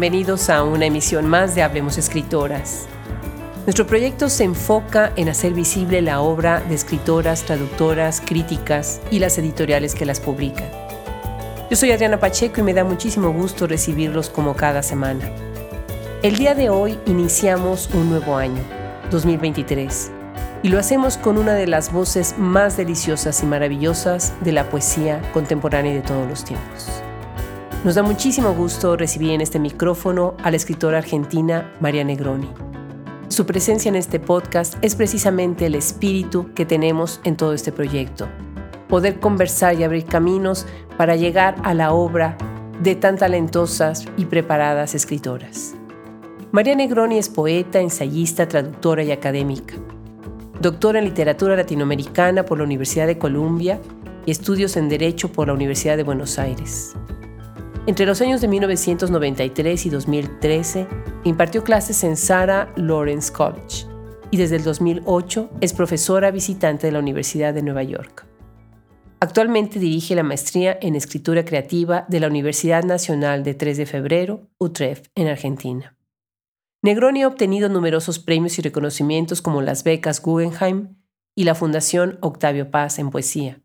Bienvenidos a una emisión más de Hablemos Escritoras. Nuestro proyecto se enfoca en hacer visible la obra de escritoras, traductoras, críticas y las editoriales que las publican. Yo soy Adriana Pacheco y me da muchísimo gusto recibirlos como cada semana. El día de hoy iniciamos un nuevo año, 2023, y lo hacemos con una de las voces más deliciosas y maravillosas de la poesía contemporánea de todos los tiempos. Nos da muchísimo gusto recibir en este micrófono a la escritora argentina María Negroni. Su presencia en este podcast es precisamente el espíritu que tenemos en todo este proyecto. Poder conversar y abrir caminos para llegar a la obra de tan talentosas y preparadas escritoras. María Negroni es poeta, ensayista, traductora y académica. Doctora en literatura latinoamericana por la Universidad de Columbia y estudios en Derecho por la Universidad de Buenos Aires. Entre los años de 1993 y 2013 impartió clases en Sarah Lawrence College y desde el 2008 es profesora visitante de la Universidad de Nueva York. Actualmente dirige la maestría en escritura creativa de la Universidad Nacional de 3 de Febrero, Utrecht, en Argentina. Negroni ha obtenido numerosos premios y reconocimientos como las becas Guggenheim y la Fundación Octavio Paz en poesía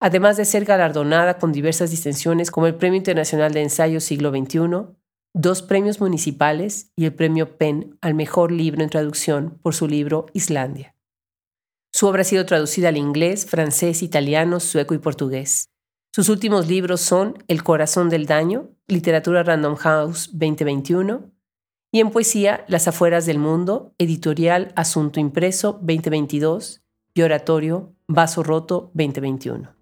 además de ser galardonada con diversas distinciones como el Premio Internacional de Ensayo Siglo XXI, dos premios municipales y el Premio PEN al Mejor Libro en Traducción por su libro Islandia. Su obra ha sido traducida al inglés, francés, italiano, sueco y portugués. Sus últimos libros son El Corazón del Daño, Literatura Random House 2021, y en poesía Las Afueras del Mundo, Editorial Asunto Impreso 2022 y Oratorio Vaso Roto 2021.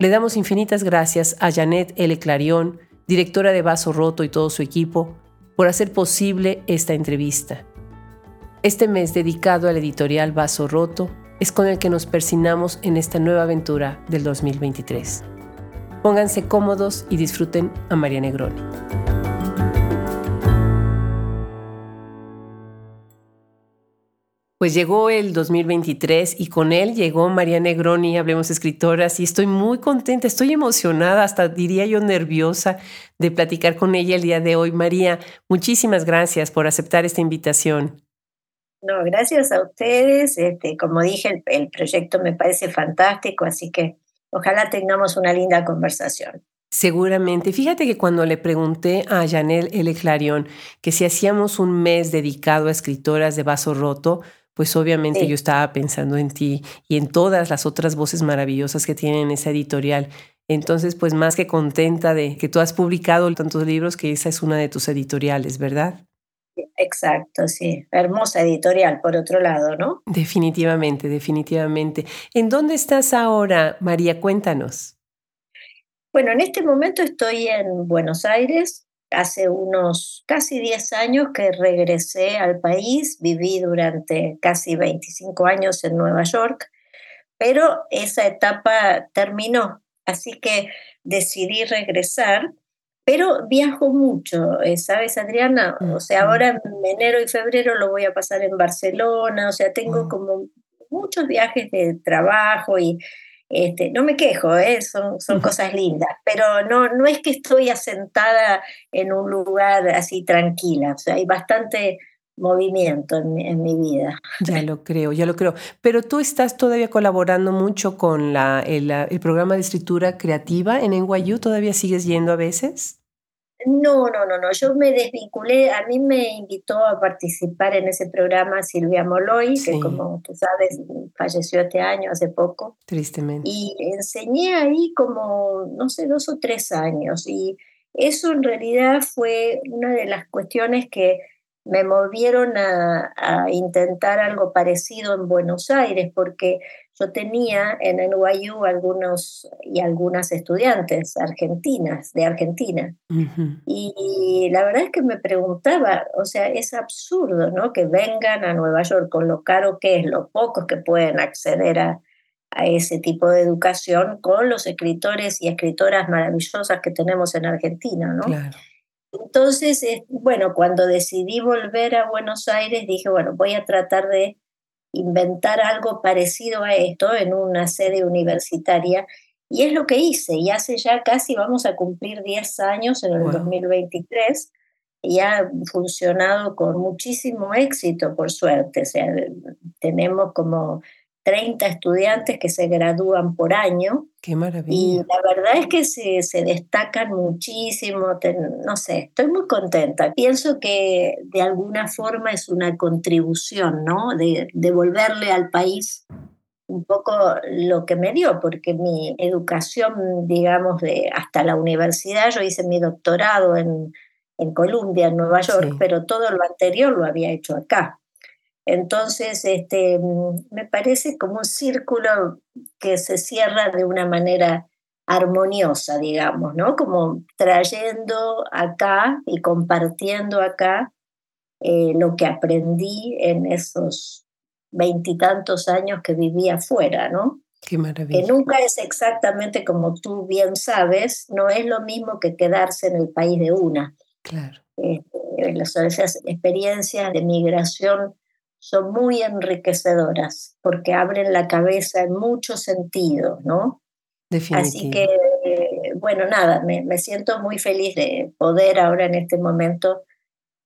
Le damos infinitas gracias a Janet L. Clarion, directora de Vaso Roto y todo su equipo, por hacer posible esta entrevista. Este mes dedicado al editorial Vaso Roto es con el que nos persinamos en esta nueva aventura del 2023. Pónganse cómodos y disfruten a María Negroni. Pues llegó el 2023 y con él llegó María Negroni, Hablemos Escritoras, y estoy muy contenta, estoy emocionada, hasta diría yo nerviosa de platicar con ella el día de hoy. María, muchísimas gracias por aceptar esta invitación. No, gracias a ustedes. Este, como dije, el, proyecto me parece fantástico, así que ojalá tengamos una linda conversación. Seguramente. Fíjate que cuando le pregunté a Janel L. Clarion que si hacíamos un mes dedicado a escritoras de vaso roto, pues obviamente yo estaba pensando en ti y en todas las otras voces maravillosas que tienen esa editorial. Entonces, pues más que contenta de que tú has publicado tantos libros, que esa es una de tus editoriales, ¿verdad? Exacto, sí. Hermosa editorial, por otro lado, ¿no? Definitivamente, definitivamente. ¿En dónde estás ahora, María? Cuéntanos. Bueno, en este momento estoy en Buenos Aires, hace unos casi 10 años que regresé al país, viví durante casi 25 años en Nueva York, pero esa etapa terminó, así que decidí regresar, pero viajo mucho, eh, ¿sabes Adriana? O sea, ahora en enero y febrero lo voy a pasar en Barcelona, o sea, tengo como muchos viajes de trabajo y este, no me quejo, ¿eh? son, son cosas lindas, pero no, no es que estoy asentada en un lugar así tranquila, o sea, hay bastante movimiento en, mi vida. Ya lo creo, ya lo creo. Pero tú estás todavía colaborando mucho con la, el, el programa de escritura creativa en NYU, ¿todavía sigues yendo a veces? No, no, no, no. Yo me desvinculé. A mí me invitó a participar en ese programa Silvia Moloy, que como tú sabes, falleció este año, hace poco. Tristemente. Y enseñé ahí como, no sé, dos o tres años. Y eso en realidad fue una de las cuestiones que me movieron a, intentar algo parecido en Buenos Aires, porque yo tenía en NYU algunos y algunas estudiantes argentinas, de Argentina. y, la verdad es que me preguntaba, o sea, es absurdo, ¿no? Que vengan a Nueva York con lo caro que es, lo pocos que pueden acceder a, a ese tipo de educación con los escritores y escritoras maravillosas que tenemos en Argentina, ¿no? Claro. Entonces, bueno, cuando decidí volver a Buenos Aires, dije, bueno, voy a tratar de inventar algo parecido a esto en una sede universitaria. Y es lo que hice. Y hace ya casi, vamos a cumplir 10 años en el 2023, y ha funcionado con muchísimo éxito, por suerte. O sea, tenemos como 30 estudiantes que se gradúan por año. Qué maravilla. Y la verdad es que se, se destacan muchísimo, no sé, estoy muy contenta. Pienso que de alguna forma es una contribución, ¿no? De devolverle al país un poco lo que me dio, porque mi educación, digamos, de hasta la universidad, yo hice mi doctorado en, en Columbia, en Nueva York, pero todo lo anterior lo había hecho acá. Entonces, este, me parece como un círculo que se cierra de una manera armoniosa, digamos, ¿no? Como trayendo acá y compartiendo acá eh, lo que aprendí en esos veintitantos años que viví afuera, ¿no? Qué maravilla. Que nunca es exactamente como tú bien sabes, no es lo mismo que quedarse en el país de una. Claro. Este, esas experiencias de migración son muy enriquecedoras porque abren la cabeza en muchos sentidos, ¿no? Así que, bueno, nada, me, me, siento muy feliz de poder ahora en este momento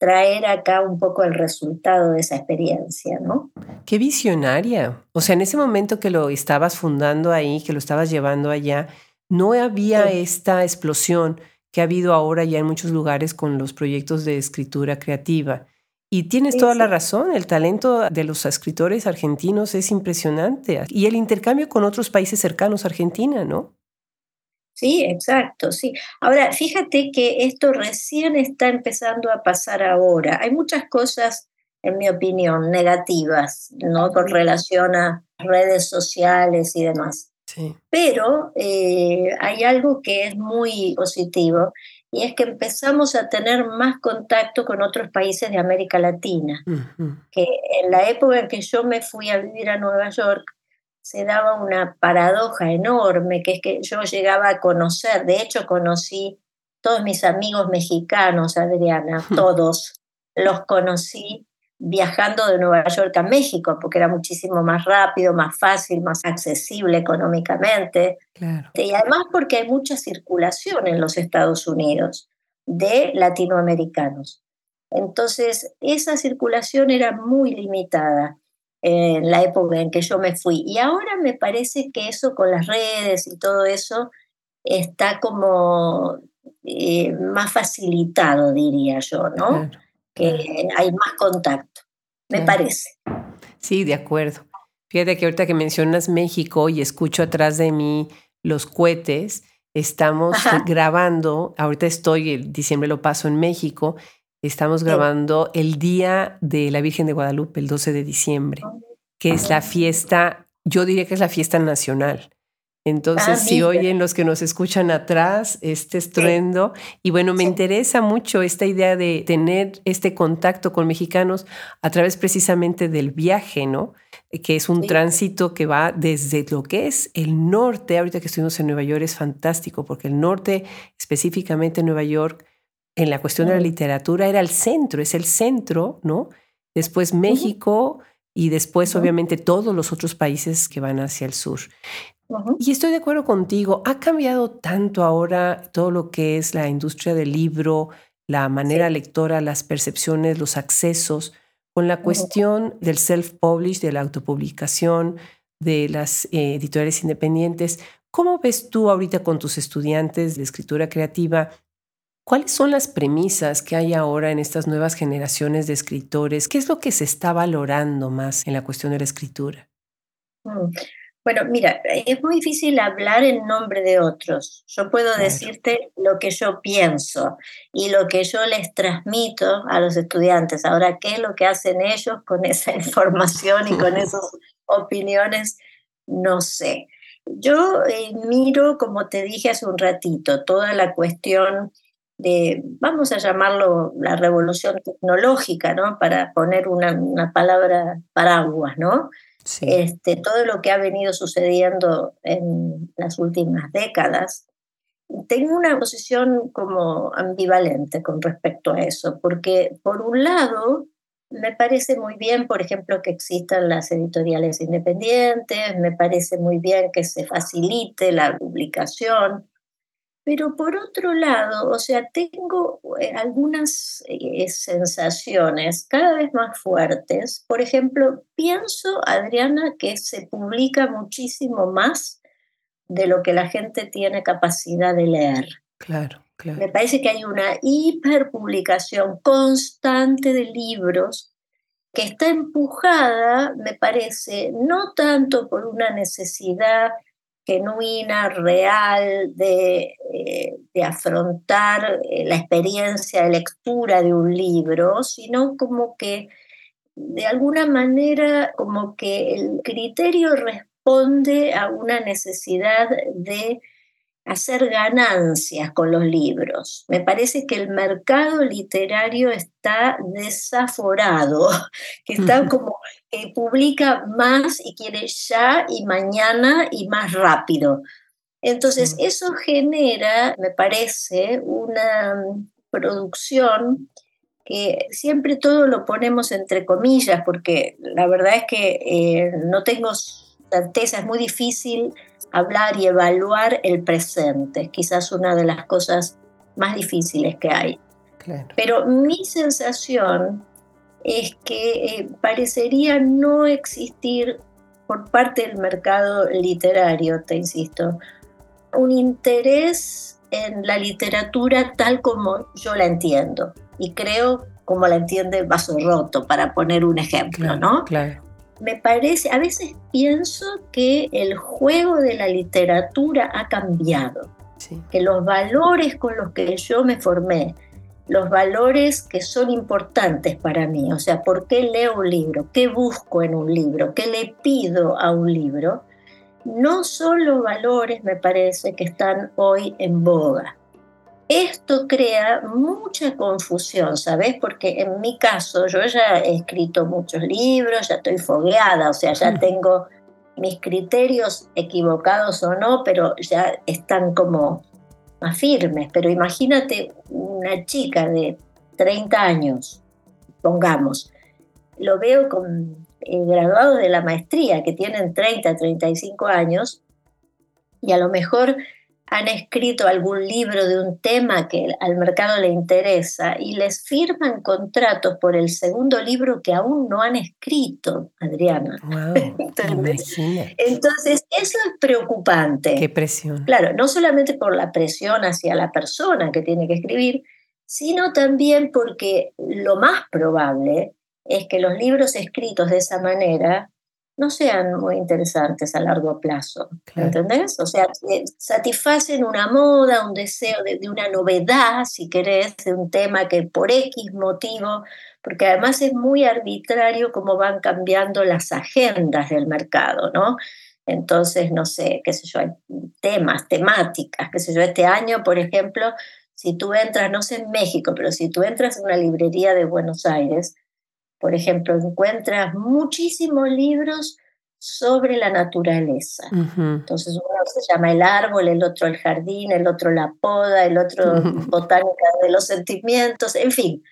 traer acá un poco el resultado de esa experiencia, ¿no? Qué visionaria. O sea, en ese momento que lo estabas fundando ahí, que lo estabas llevando allá, no había esta explosión que ha habido ahora ya en muchos lugares con los proyectos de escritura creativa. Y tienes toda la razón, el talento de los escritores argentinos es impresionante y el intercambio con otros países cercanos a Argentina, ¿no? Sí, exacto, sí. Ahora, fíjate que esto recién está empezando a pasar ahora. Hay muchas cosas, en mi opinión, negativas, ¿no? Con relación a redes sociales y demás. Sí. Pero eh, hay algo que es muy positivo y es que empezamos a tener más contacto con otros países de América Latina, que en la época en que yo me fui a vivir a Nueva York, se daba una paradoja enorme, que es que yo llegaba a conocer, de hecho conocí todos mis amigos mexicanos, Adriana, todos los conocí viajando de Nueva York a México, porque era muchísimo más rápido, más fácil, más accesible económicamente. Y además porque hay mucha circulación en los Estados Unidos de latinoamericanos. Entonces, esa circulación era muy limitada en la época en que yo me fui. Y ahora me parece que eso con las redes y todo eso está como eh, más facilitado, diría yo, ¿no? Que hay más contacto, me parece. Sí, de acuerdo. Fíjate que ahorita que mencionas México y escucho atrás de mí los cohetes, estamos grabando, ahorita estoy, el diciembre lo paso en México, estamos grabando el Día de la Virgen de Guadalupe, el 12 de diciembre, que es la fiesta, yo diría que es la fiesta nacional. Entonces, ah, si oyen los que nos escuchan atrás, este estruendo, y bueno, me interesa mucho esta idea de tener este contacto con mexicanos a través precisamente del viaje, ¿no? Que es un tránsito que va desde lo que es el norte, ahorita que estuvimos en Nueva York es fantástico, porque el norte, específicamente Nueva York, en la cuestión de la literatura era el centro, es el centro, ¿no? Después México y después obviamente todos los otros países que van hacia el sur. Y estoy de acuerdo contigo, ha cambiado tanto ahora todo lo que es la industria del libro, la manera lectora, las percepciones, los accesos, con la cuestión del self-publish, de la autopublicación, de las eh, editoriales independientes. ¿Cómo ves tú ahorita con tus estudiantes de escritura creativa? ¿Cuáles son las premisas que hay ahora en estas nuevas generaciones de escritores? ¿Qué es lo que se está valorando más en la cuestión de la escritura? Mm. Bueno, mira, es muy difícil hablar en nombre de otros. Yo puedo decirte lo que yo pienso y lo que yo les transmito a los estudiantes. Ahora, ¿qué es lo que hacen ellos con esa información y con esas opiniones? No sé. Yo eh, miro, como te dije hace un ratito, toda la cuestión de, vamos a llamarlo la revolución tecnológica, ¿no? Para poner una, una palabra paraguas, ¿no? Este, todo lo que ha venido sucediendo en las últimas décadas, tengo una posición como ambivalente con respecto a eso, porque por un lado me parece muy bien, por ejemplo, que existan las editoriales independientes, me parece muy bien que se facilite la publicación, Pero por otro lado, o sea, tengo eh, algunas eh, sensaciones cada vez más fuertes. Por ejemplo, pienso, Adriana, que se publica muchísimo más de lo que la gente tiene capacidad de leer. Claro, claro. Me parece que hay una hiperpublicación constante de libros que está empujada, me parece, no tanto por una necesidad genuina, real, de, eh, de afrontar eh, la experiencia de lectura de un libro, sino como que de alguna manera como que el criterio responde a una necesidad de hacer ganancias con los libros. Me parece que el mercado literario está desaforado, que está como que publica más y quiere ya y mañana y más rápido. Entonces, eso genera, me parece, una producción que siempre todo lo ponemos entre comillas, porque la verdad es que eh, no tengo certeza, es muy difícil hablar y evaluar el presente, quizás una de las cosas más difíciles que hay. Pero mi sensación es que eh, parecería no existir por parte del mercado literario, te insisto, un interés en la literatura tal como yo la entiendo. Y creo como la entiende Vaso Roto, para poner un ejemplo, ¿no? Claro me parece, a veces pienso que el juego de la literatura ha cambiado, que los valores con los que yo me formé, los valores que son importantes para mí, o sea, ¿por qué leo un libro? ¿Qué busco en un libro? ¿Qué le pido a un libro? No son los valores, me parece, que están hoy en boga. Esto crea mucha confusión, ¿sabes? Porque en mi caso yo ya he escrito muchos libros, ya estoy fogueada, o sea, ya tengo mis criterios equivocados o no, pero ya están como más firmes. Pero imagínate una chica de 30 años, pongamos, lo veo con eh, graduados de la maestría que tienen 30, 35 años, y a lo mejor han escrito algún libro de un tema que al mercado le interesa y les firman contratos por el segundo libro que aún no han escrito, Adriana. Entonces, eso es preocupante. Qué presión. Claro, no solamente por la presión hacia la persona que tiene que escribir, sino también porque lo más probable es que los libros escritos de esa manera no sean muy interesantes a largo plazo. ¿Entendés? O sea, satisfacen una moda, un deseo de, una novedad, si querés, de un tema que por X motivo, porque además es muy arbitrario cómo van cambiando las agendas del mercado, ¿no? Entonces, no sé, qué sé yo, hay temas, temáticas, qué sé yo, este año, por ejemplo, si tú entras, no sé en México, pero si tú entras en una librería de Buenos Aires, por ejemplo, encuentras muchísimos libros sobre la naturaleza. Entonces uno se llama el árbol, el otro el jardín, el otro la poda, el otro botánica de los sentimientos, en fin.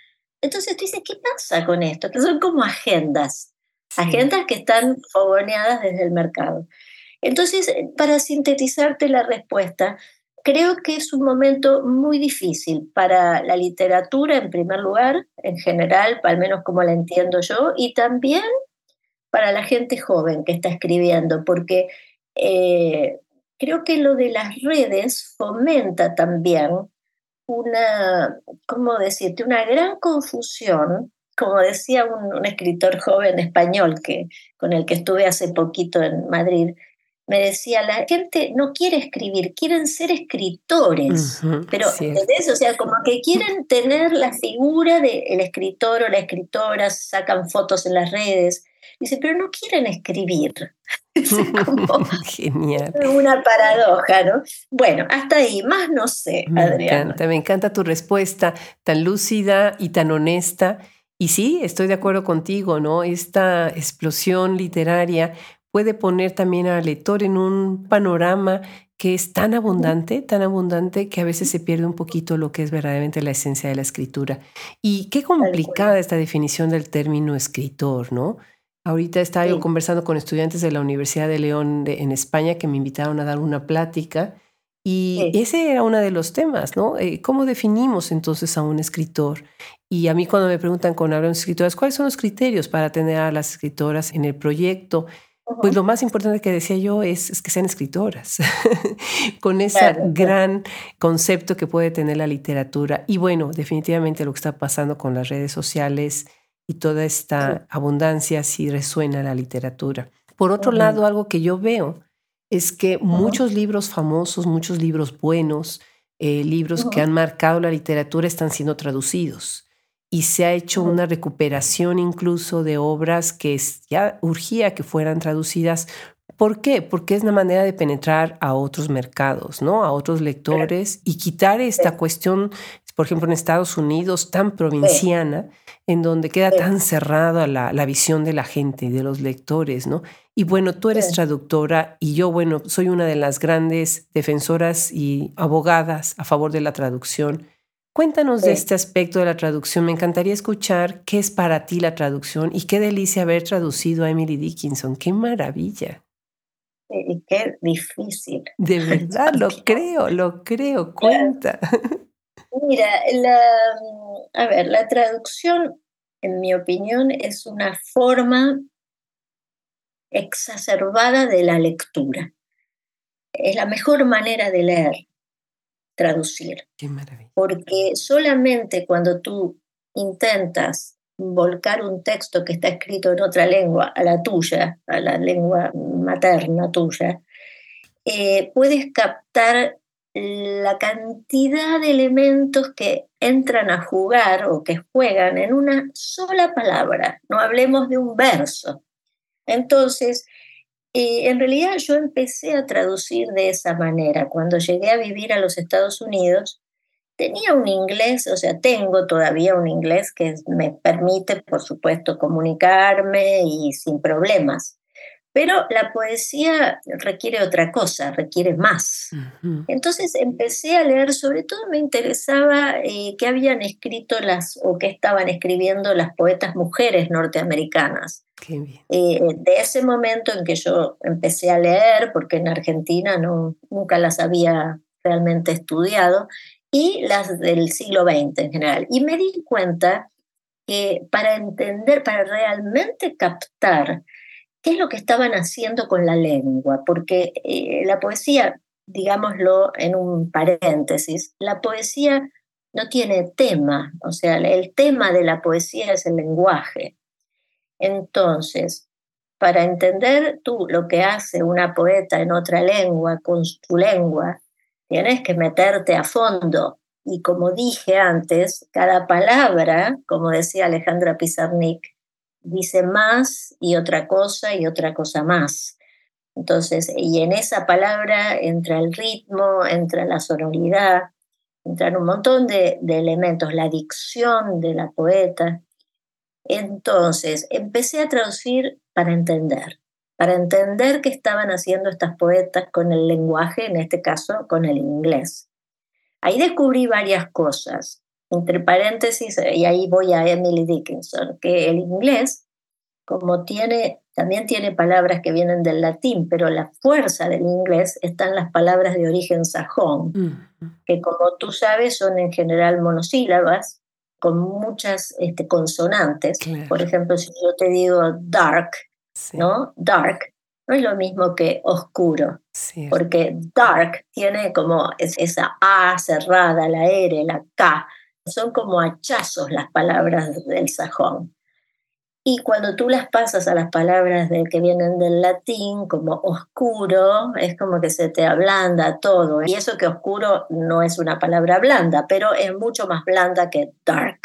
Entonces tú dices, ¿qué pasa con esto? Que son como agendas, agendas que están fogoneadas desde el mercado. Entonces, para sintetizarte la respuesta, Creo que es un momento muy difícil para la literatura, en primer lugar, en general, al menos como la entiendo yo, y también para la gente joven que está escribiendo, porque eh, creo que lo de las redes fomenta también una, ¿cómo decirte?, una gran confusión, como decía un, un escritor joven español que, con el que estuve hace poquito en Madrid, me decía, la gente no quiere escribir, quieren ser escritores. pero, ¿entendés? O sea, como que quieren tener la figura del escritor o la escritora, sacan fotos en las redes. Dice, pero no quieren escribir. Es como Genial. Una paradoja, ¿no? Bueno, hasta ahí, más no sé, me Encanta, me encanta tu respuesta, tan lúcida y tan honesta. Y sí, estoy de acuerdo contigo, ¿no? Esta explosión literaria puede poner también al lector en un panorama que es tan abundante, tan abundante que a veces se pierde un poquito lo que es verdaderamente la esencia de la escritura. Y qué complicada esta definición del término escritor, ¿no? Ahorita estaba yo conversando con estudiantes de la Universidad de León en España que me invitaron a dar una plática Y ese era uno de los temas, ¿no? Eh, ¿Cómo definimos entonces a un escritor? Y a mí cuando me preguntan con hablamos de escritoras, ¿cuáles son los criterios para tener a las escritoras en el proyecto? Pues lo más importante que decía yo es, que sean escritoras, con ese gran concepto que puede tener la literatura. Y bueno, definitivamente lo que está pasando con las redes sociales y toda esta abundancia sí resuena la literatura. Por otro lado, algo que yo veo es que muchos libros famosos, muchos libros buenos, eh, libros que han marcado la literatura están siendo traducidos y se ha hecho una recuperación incluso de obras que ya urgía que fueran traducidas. ¿Por qué? Porque es una manera de penetrar a otros mercados, ¿no? A otros lectores y quitar esta cuestión, por ejemplo, en Estados Unidos, tan provinciana, en donde queda tan cerrada la, la, visión de la gente y de los lectores, ¿no? Y bueno, tú eres traductora y yo, bueno, soy una de las grandes defensoras y abogadas a favor de la traducción. Cuéntanos de este aspecto de la traducción. Me encantaría escuchar qué es para ti la traducción y qué delicia haber traducido a Emily Dickinson. ¡Qué maravilla! Y qué difícil. De verdad, lo creo, lo creo. Cuenta. Mira, la, a ver, la traducción, en mi opinión, es una forma exacerbada de la lectura. Es la mejor manera de leer traducir. Porque solamente cuando tú intentas volcar un texto que está escrito en otra lengua a la tuya, a la lengua materna tuya, eh, puedes captar la cantidad de elementos que entran a jugar o que juegan en una sola palabra. No hablemos de un verso. Entonces, y en realidad yo empecé a traducir de esa manera. Cuando llegué a vivir a los Estados Unidos, tenía un inglés, o sea, tengo todavía un inglés que me permite, por supuesto, comunicarme y sin problemas. Pero la poesía requiere otra cosa, requiere más. Entonces empecé a leer, sobre todo me interesaba eh, qué habían escrito las o qué estaban escribiendo las poetas mujeres norteamericanas. Eh, de ese momento en que yo empecé a leer, porque en Argentina no, nunca las había realmente estudiado, y las del siglo XX en general. Y me di cuenta que para entender, para realmente captar qué es lo que estaban haciendo con la lengua, porque eh, la poesía, digámoslo en un paréntesis, la poesía no tiene tema, o sea, el tema de la poesía es el lenguaje. Entonces, para entender tú lo que hace una poeta en otra lengua, con su lengua, tienes que meterte a fondo. Y como dije antes, cada palabra, como decía Alejandra Pizarnik, dice más y otra cosa y otra cosa más. Entonces, y en esa palabra entra el ritmo, entra la sonoridad, entran un montón de, de elementos, la dicción de la poeta. Entonces, empecé a traducir para entender, para entender qué estaban haciendo estas poetas con el lenguaje, en este caso con el inglés. Ahí descubrí varias cosas entre paréntesis, y ahí voy a Emily Dickinson, que el inglés, como tiene, también tiene palabras que vienen del latín, pero la fuerza del inglés está en las palabras de origen sajón, que como tú sabes son en general monosílabas, con muchas este, consonantes. Por ejemplo, si yo te digo dark, ¿no? Dark, no es lo mismo que oscuro, porque dark tiene como esa A cerrada, la R, la K, son como hachazos las palabras del sajón. Y cuando tú las pasas a las palabras que vienen del latín, como oscuro, es como que se te ablanda todo. Y eso que oscuro no es una palabra blanda, pero es mucho más blanda que dark.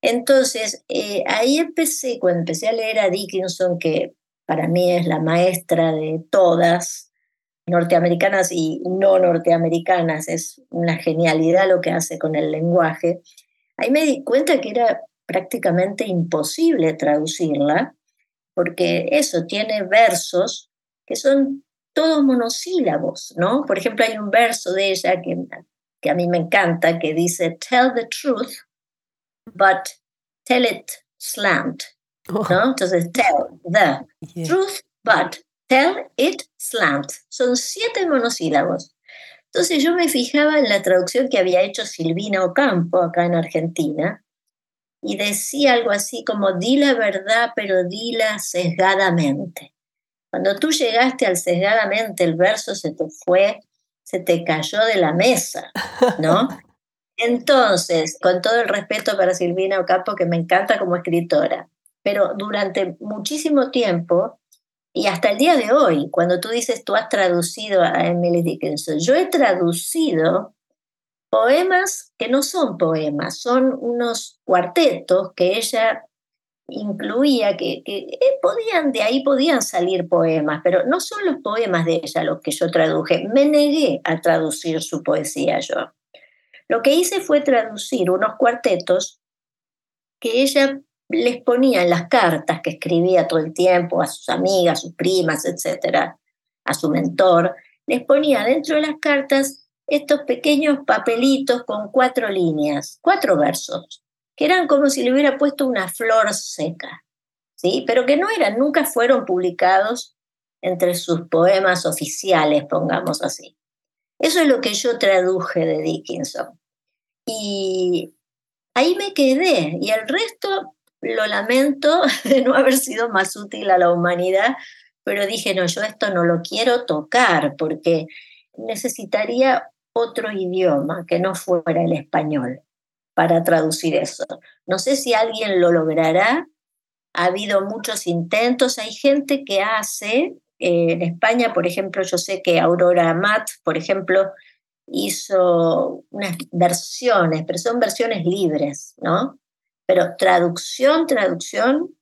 Entonces, eh, ahí empecé, cuando empecé a leer a Dickinson, que para mí es la maestra de todas, norteamericanas y no norteamericanas. Es una genialidad lo que hace con el lenguaje. Ahí me di cuenta que era prácticamente imposible traducirla, porque eso tiene versos que son todos monosílabos, ¿no? Por ejemplo, hay un verso de ella que, que a mí me encanta que dice, tell the truth, but tell it slant, ¿no? Oh. Entonces, tell the truth, but Tell it slant. Son siete monosílabos. Entonces yo me fijaba en la traducción que había hecho Silvina Ocampo acá en Argentina y decía algo así como, di la verdad, pero dila sesgadamente. Cuando tú llegaste al sesgadamente, el verso se te fue, se te cayó de la mesa, ¿no? Entonces, con todo el respeto para Silvina Ocampo, que me encanta como escritora, pero durante muchísimo tiempo y hasta el día de hoy, cuando tú dices tú has traducido a Emily Dickinson, yo he traducido poemas que no son poemas, son unos cuartetos que ella incluía, que, eh, podían, de ahí podían salir poemas, pero no son los poemas de ella los que yo traduje, me negué a traducir su poesía yo. Lo que hice fue traducir unos cuartetos que ella les ponía en las cartas que escribía todo el tiempo a sus amigas, a sus primas, etcétera, a su mentor, les ponía dentro de las cartas estos pequeños papelitos con cuatro líneas, cuatro versos, que eran como si le hubiera puesto una flor seca, ¿sí? Pero que no eran, nunca fueron publicados entre sus poemas oficiales, pongamos así. Eso es lo que yo traduje de Dickinson. Y ahí me quedé. Y el resto lo lamento de no haber sido más útil a la humanidad, pero dije, no, yo esto no lo quiero tocar porque necesitaría otro idioma que no fuera el español para traducir eso. No sé si alguien lo logrará. Ha habido muchos intentos. Hay gente que hace, eh, en España, por ejemplo, yo sé que Aurora Amat, por ejemplo, hizo unas versiones, pero son versiones libres, ¿no? Pero traducción, traducción,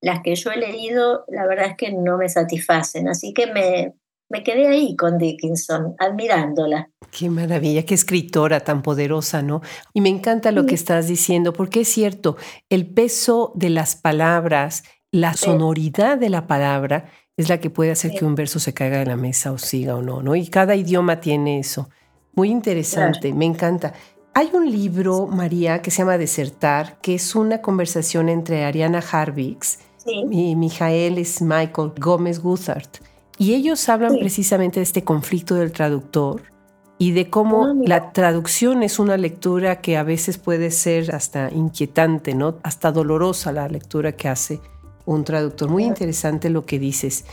las que yo he leído, la verdad es que no me satisfacen. Así que me, me quedé ahí con Dickinson, admirándola. Qué maravilla, qué escritora tan poderosa, ¿no? Y me encanta lo que estás diciendo, porque es cierto, el peso de las palabras, la sonoridad de la palabra es la que puede hacer que un verso se caiga de la mesa o siga o no, ¿no? Y cada idioma tiene eso. Muy interesante, me encanta. Hay un libro, María, que se llama Desertar, que es una conversación entre Ariana Harvix y Mijael Michael Gómez Guthart. Y ellos hablan precisamente de este conflicto del traductor y de cómo ah, la traducción es una lectura que a veces puede ser hasta inquietante, ¿no? Hasta dolorosa la lectura que hace un traductor. Muy interesante lo que dices.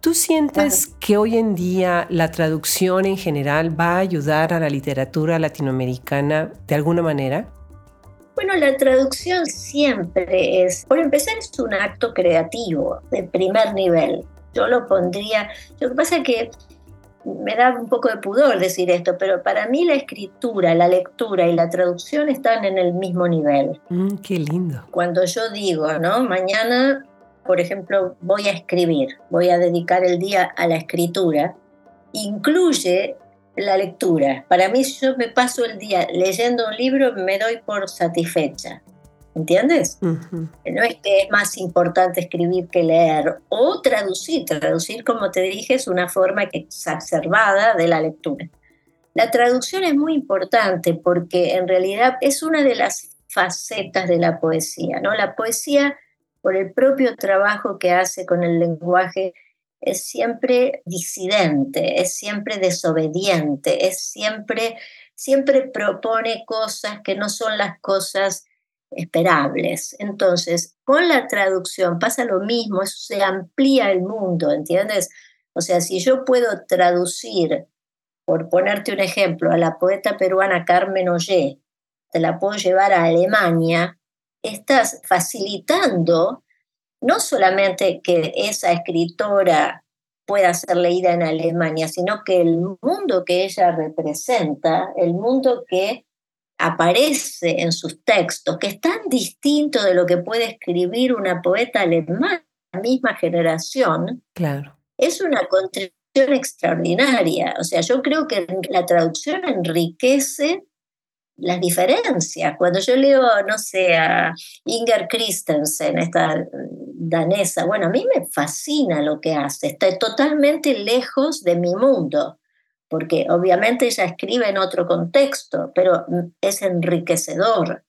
¿Tú sientes que hoy en día la traducción en general va a ayudar a la literatura latinoamericana de alguna manera? Bueno, la traducción siempre es, por empezar, es un acto creativo de primer nivel. Yo lo pondría, lo que pasa es que me da un poco de pudor decir esto, pero para mí la escritura, la lectura y la traducción están en el mismo nivel. Mm, qué lindo. Cuando yo digo, ¿no? Mañana por ejemplo, voy a escribir, voy a dedicar el día a la escritura, incluye la lectura. Para mí, si yo me paso el día leyendo un libro, me doy por satisfecha. ¿Entiendes? No es que es más importante escribir que leer o traducir. Traducir, como te dije, es una forma exacerbada de la lectura. La traducción es muy importante porque en realidad es una de las facetas de la poesía, ¿no? La poesía por el propio trabajo que hace con el lenguaje, es siempre disidente, es siempre desobediente, es siempre, siempre propone cosas que no son las cosas esperables. Entonces, con la traducción pasa lo mismo, se amplía el mundo, ¿entiendes? O sea, si yo puedo traducir, por ponerte un ejemplo, a la poeta peruana Carmen Ollé, te la puedo llevar a Alemania, estás facilitando no solamente que esa escritora pueda ser leída en Alemania, sino que el mundo que ella representa, el mundo que aparece en sus textos, que es tan distinto de lo que puede escribir una poeta alemana de la misma generación, claro. es una contribución extraordinaria. O sea, yo creo que la traducción enriquece las diferencias. Cuando yo leo, no sé, a Inger Christensen, esta danesa, bueno, a mí me fascina lo que hace, está totalmente lejos de mi mundo, porque obviamente ella escribe en otro contexto, pero es enriquecedor.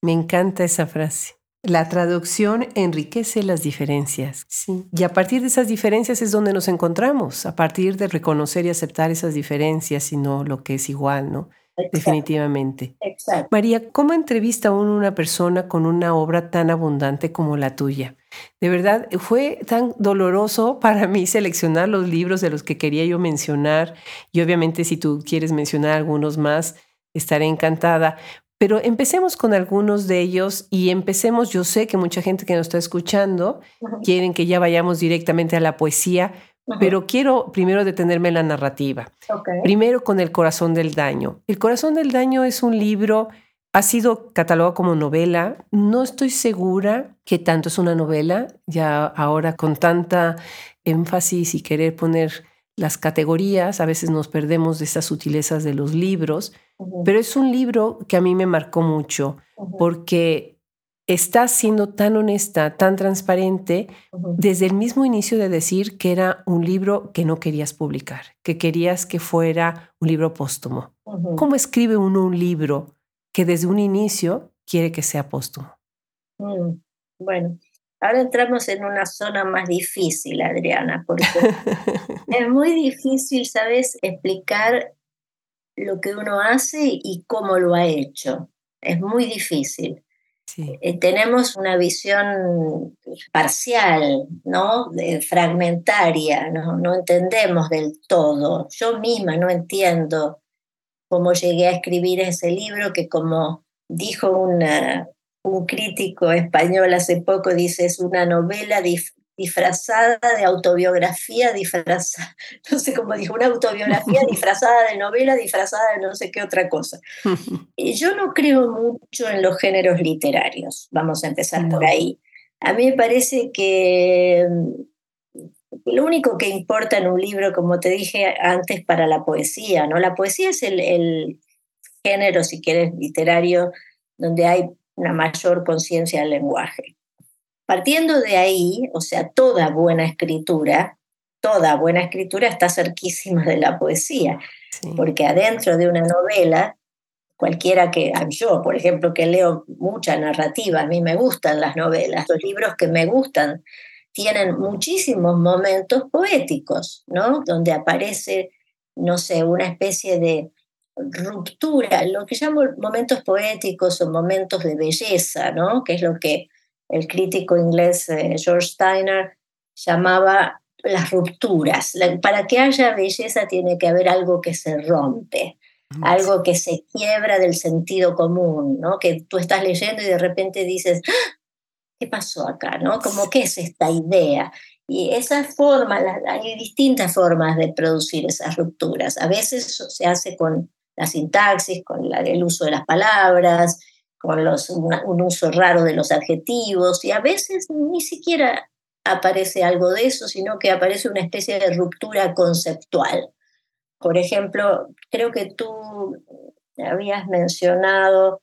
Me encanta esa frase. La traducción enriquece las diferencias. Sí. Y a partir de esas diferencias es donde nos encontramos, a partir de reconocer y aceptar esas diferencias y no lo que es igual, ¿no? Definitivamente. Exacto. María, ¿cómo entrevista uno a una persona con una obra tan abundante como la tuya? De verdad, fue tan doloroso para mí seleccionar los libros de los que quería yo mencionar y obviamente si tú quieres mencionar algunos más, estaré encantada. Pero empecemos con algunos de ellos y empecemos, yo sé que mucha gente que nos está escuchando quieren que ya vayamos directamente a la poesía, pero quiero primero detenerme en la narrativa. Primero con El corazón del daño. El corazón del daño es un libro, ha sido catalogado como novela. No estoy segura que tanto es una novela, ya ahora con tanta énfasis y querer poner las categorías, a veces nos perdemos de esas sutilezas de los libros, pero es un libro que a mí me marcó mucho porque estás siendo tan honesta, tan transparente, desde el mismo inicio de decir que era un libro que no querías publicar, que querías que fuera un libro póstumo. ¿Cómo escribe uno un libro que desde un inicio quiere que sea póstumo? Mm, bueno, ahora entramos en una zona más difícil, Adriana, porque es muy difícil, ¿sabes?, explicar lo que uno hace y cómo lo ha hecho. Es muy difícil. Eh, tenemos una visión parcial, ¿no? fragmentaria, ¿no? no entendemos del todo. Yo misma no entiendo cómo llegué a escribir ese libro que como dijo una, un crítico español hace poco, dice, es una novela disfrazada de autobiografía, disfrazada, no sé cómo dijo, una autobiografía disfrazada de novela, disfrazada de no sé qué otra cosa. Y yo no creo mucho en los géneros literarios, vamos a empezar por ahí. A mí me parece que lo único que importa en un libro, como te dije antes, para la poesía, ¿no? La poesía es el, el género, si quieres, literario, donde hay una mayor conciencia del lenguaje. Partiendo de ahí, o sea, toda buena escritura, toda buena escritura está cerquísima de la poesía, porque adentro de una novela, cualquiera que, ah, yo por ejemplo que leo mucha narrativa, a mí me gustan las novelas, los libros que me gustan tienen muchísimos momentos poéticos, ¿no? Donde aparece, no sé, una especie de ruptura, lo que llamo momentos poéticos o momentos de belleza, ¿no? Que es lo que el crítico inglés eh, George Steiner llamaba las rupturas. para que haya belleza tiene que haber algo que se rompe, algo que se quiebra del sentido común, ¿no? Que tú estás leyendo y de repente dices, ¡Ah! ¿Qué pasó acá? ¿no? ¿qué es esta idea? Y esas formas, hay distintas formas de producir esas rupturas. A veces se hace con la sintaxis, con el uso de las palabras, con un uso raro de los adjetivos y a veces ni siquiera aparece algo de eso, sino que aparece una especie de ruptura conceptual. Por ejemplo, creo que tú habías mencionado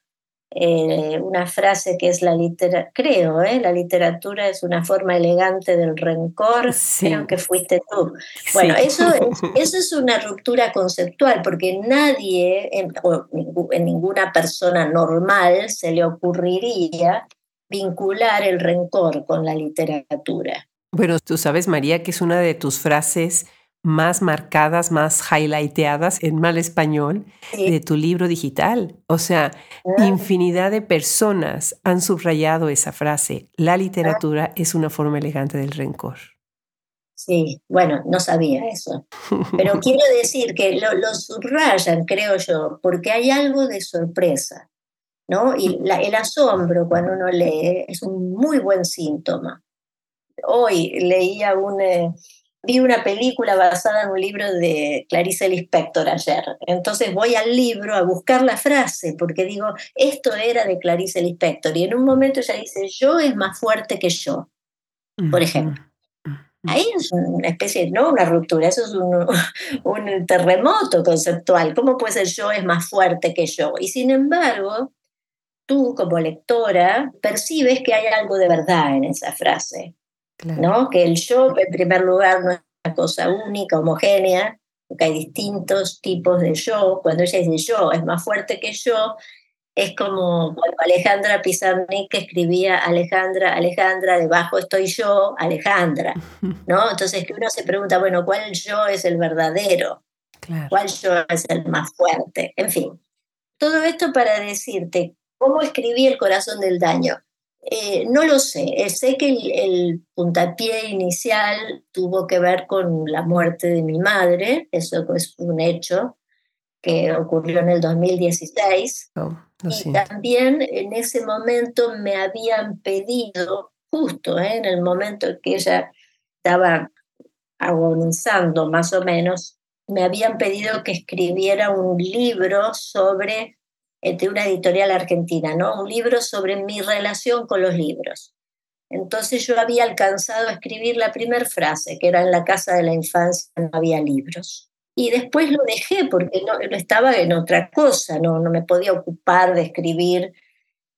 eh, una frase que es la literatura, creo, ¿eh? la literatura es una forma elegante del rencor, creo que fuiste tú. Bueno, eso, es, eso es una ruptura conceptual, porque nadie, en, en ninguna persona normal se le ocurriría vincular el rencor con la literatura. Bueno, tú sabes, María, que es una de tus frases más marcadas, más highlighteadas en mal español de tu libro digital. O sea, ah. infinidad de personas han subrayado esa frase. La literatura ah. es una forma elegante del rencor. Sí, bueno, no sabía eso. Pero quiero decir que lo, lo, subrayan, creo yo, porque hay algo de sorpresa, ¿no? Y el asombro cuando uno lee es un muy buen síntoma. Hoy leía un... Eh, vi una película basada en un libro de Clarice Lispector ayer. Entonces voy al libro a buscar la frase, porque digo, esto era de Clarice Lispector. Y en un momento ella dice, yo es más fuerte que yo, por ejemplo. Ahí es una especie, no una ruptura, eso es un, un terremoto conceptual. ¿Cómo puede ser yo es más fuerte que yo? Y sin embargo, tú como lectora percibes que hay algo de verdad en esa frase. ¿No? Que el yo, en primer lugar, no es una cosa única, homogénea, porque hay distintos tipos de yo. Cuando ella dice yo es más fuerte que yo, es como Alejandra Pizarnik escribía Alejandra, Alejandra, debajo estoy yo, Alejandra, ¿no? Entonces que uno se pregunta, bueno, ¿cuál yo es el verdadero? ¿Cuál yo es el más fuerte? En fin, todo esto para decirte cómo escribí El corazón del daño. Eh, no lo sé, eh, sé que el, puntapié inicial tuvo que ver con la muerte de mi madre, eso es un hecho que ocurrió en el 2016. y también en ese momento me habían pedido, justo eh, en el momento en que ella estaba agonizando más o menos, me habían pedido que escribiera un libro sobre de una editorial argentina, ¿no? Un libro sobre mi relación con los libros. Entonces yo había alcanzado a escribir la primera frase, que era en la casa de la infancia no había libros. Y después lo dejé porque no, estaba en otra cosa, no, no me podía ocupar de escribir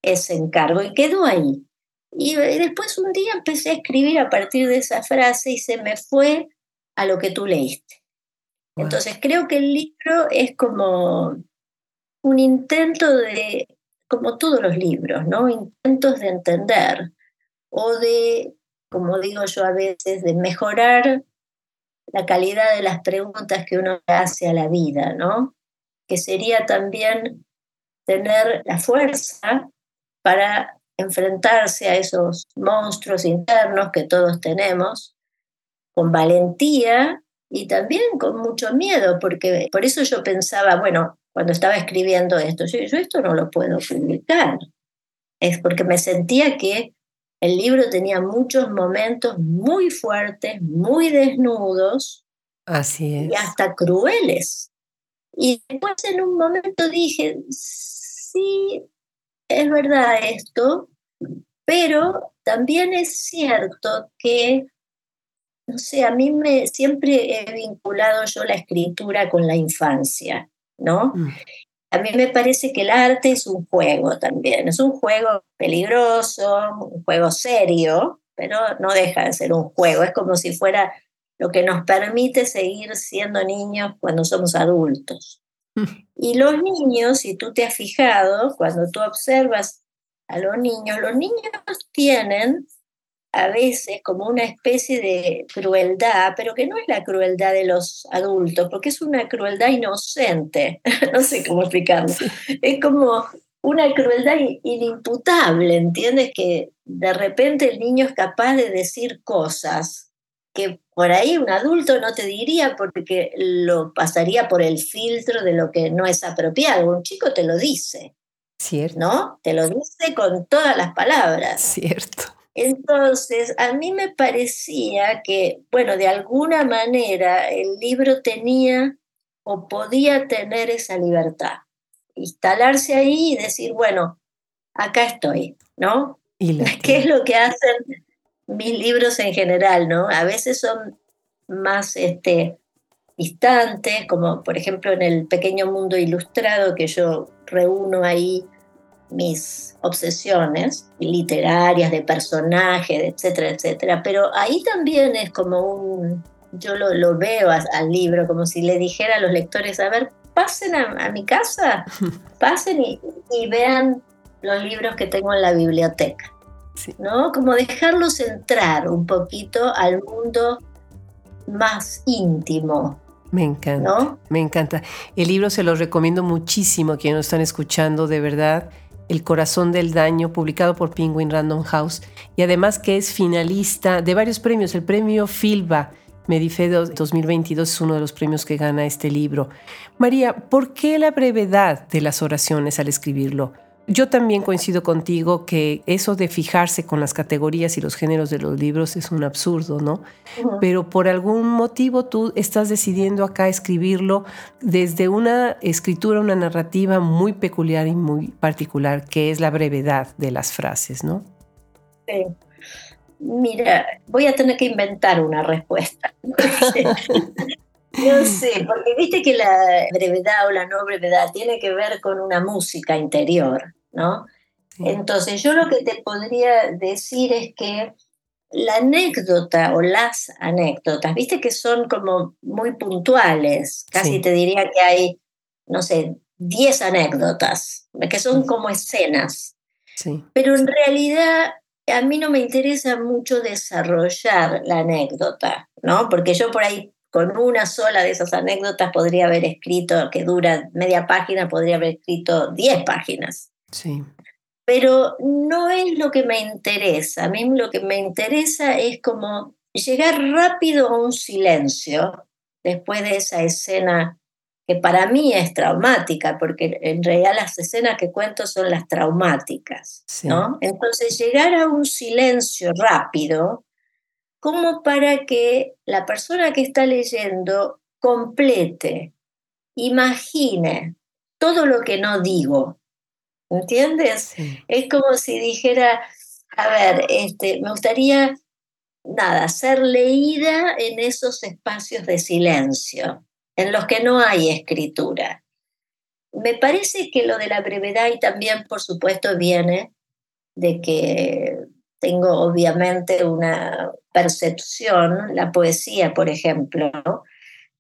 ese encargo y quedó ahí. Y, después un día empecé a escribir a partir de esa frase y se me fue a lo que tú leíste. Entonces creo que el libro es como un intento de, como todos los libros, ¿no? Intentos de entender o de, como digo yo a veces, de mejorar la calidad de las preguntas que uno hace a la vida, ¿no? Que sería también tener la fuerza para enfrentarse a esos monstruos internos que todos tenemos, con valentía y también con mucho miedo, porque por eso yo pensaba, bueno, cuando estaba escribiendo esto, yo, esto no lo puedo publicar. Es porque me sentía que el libro tenía muchos momentos muy fuertes, muy desnudos. Así es. Y hasta crueles. Y después en un momento dije, sí, es verdad esto, pero también es cierto que, no sé, a mí me siempre he vinculado yo la escritura con la infancia. ¿No? Mm. A mí me parece que el arte es un juego también, es un juego peligroso, un juego serio, pero no deja de ser un juego, es como si fuera lo que nos permite seguir siendo niños cuando somos adultos. Mm. Y los niños, si tú te has fijado, cuando tú observas a los niños, los niños tienen a veces como una especie de crueldad, pero que no es la crueldad de los adultos, porque es una crueldad inocente, no sé cómo explicarlo, es como una crueldad inimputable, ¿entiendes? Que de repente el niño es capaz de decir cosas que por ahí un adulto no te diría porque lo pasaría por el filtro de lo que no es apropiado. Un chico te lo dice. Cierto. ¿No? Te lo dice con todas las palabras. Cierto. Entonces, a mí me parecía que, bueno, de alguna manera el libro tenía o podía tener esa libertad. Instalarse ahí y decir, bueno, acá estoy, ¿no? ¿Y ¿Qué es lo que hacen mis libros en general, no? A veces son más este, distantes, como por ejemplo en el pequeño mundo ilustrado que yo reúno ahí mis obsesiones literarias, de personajes, etcétera, etcétera. Pero ahí también es como un, yo lo, veo al libro como si le dijera a los lectores, a ver, pasen a, mi casa, pasen y, vean los libros que tengo en la biblioteca. ¿No? Como dejarlos entrar un poquito al mundo más íntimo me encanta, me encanta. El libro se lo recomiendo muchísimo a quienes nos están escuchando, de verdad. El corazón del daño, publicado por Penguin Random House, y además que es finalista de varios premios. El premio Filba Medifedo 2022 es uno de los premios que gana este libro. María, ¿por qué la brevedad de las oraciones al escribirlo? Yo también coincido contigo que eso de fijarse con las categorías y los géneros de los libros es un absurdo, ¿no? Pero por algún motivo tú estás decidiendo acá escribirlo desde una escritura, una narrativa muy peculiar y muy particular, que es la brevedad de las frases, ¿no? Sí. Mira, voy a tener que inventar una respuesta. No sé, porque viste que la brevedad o la no brevedad tiene que ver con una música interior, ¿no? Entonces yo lo que te podría decir es que la anécdota o las anécdotas, viste que son como muy puntuales, casi te diría que hay, no sé, 10 anécdotas, que son como escenas. Sí. Pero en realidad a mí no me interesa mucho desarrollar la anécdota, ¿no? Porque yo por ahí con una sola de esas anécdotas podría haber escrito, que dura media página, podría haber escrito 10 páginas. Sí. Pero no es lo que me interesa. A mí lo que me interesa es como llegar rápido a un silencio después de esa escena que para mí es traumática, porque en realidad las escenas que cuento son las traumáticas, ¿no? Entonces llegar a un silencio rápido como para que la persona que está leyendo complete, imagine todo lo que no digo. ¿Entiendes? Es como si dijera, a ver, este, me gustaría, nada, ser leída en esos espacios de silencio, en los que no hay escritura. Me parece que lo de la brevedad y también, por supuesto, viene de que tengo obviamente una percepción, la poesía, por ejemplo,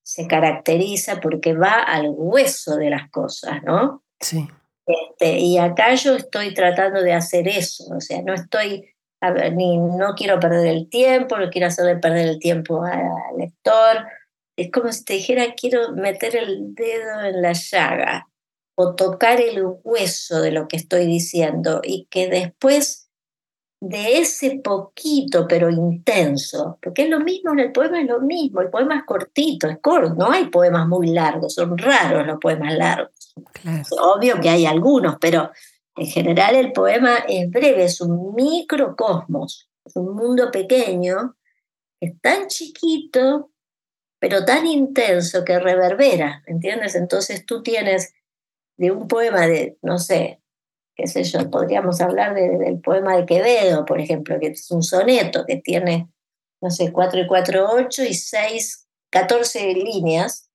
se caracteriza porque va al hueso de las cosas, ¿no? Sí. Este, y acá yo estoy tratando de hacer eso, o sea, no estoy, ni no quiero perder el tiempo, no quiero hacerle perder el tiempo al lector. Es como si te dijera, quiero meter el dedo en la llaga o tocar el hueso de lo que estoy diciendo y que después de ese poquito pero intenso, porque es lo mismo en el poema, es lo mismo, el poema es cortito, es corto, no hay poemas muy largos, son raros los poemas largos. obvio que hay algunos, pero en general el poema es breve, es un microcosmos, es un mundo pequeño, es tan chiquito, pero tan intenso que reverbera, ¿entiendes? Entonces tú tienes de un poema de, no sé, qué sé yo, podríamos hablar del poema de Quevedo, por ejemplo, que es un soneto que tiene, no sé, 4 y 4, 8 y 6, 14 líneas,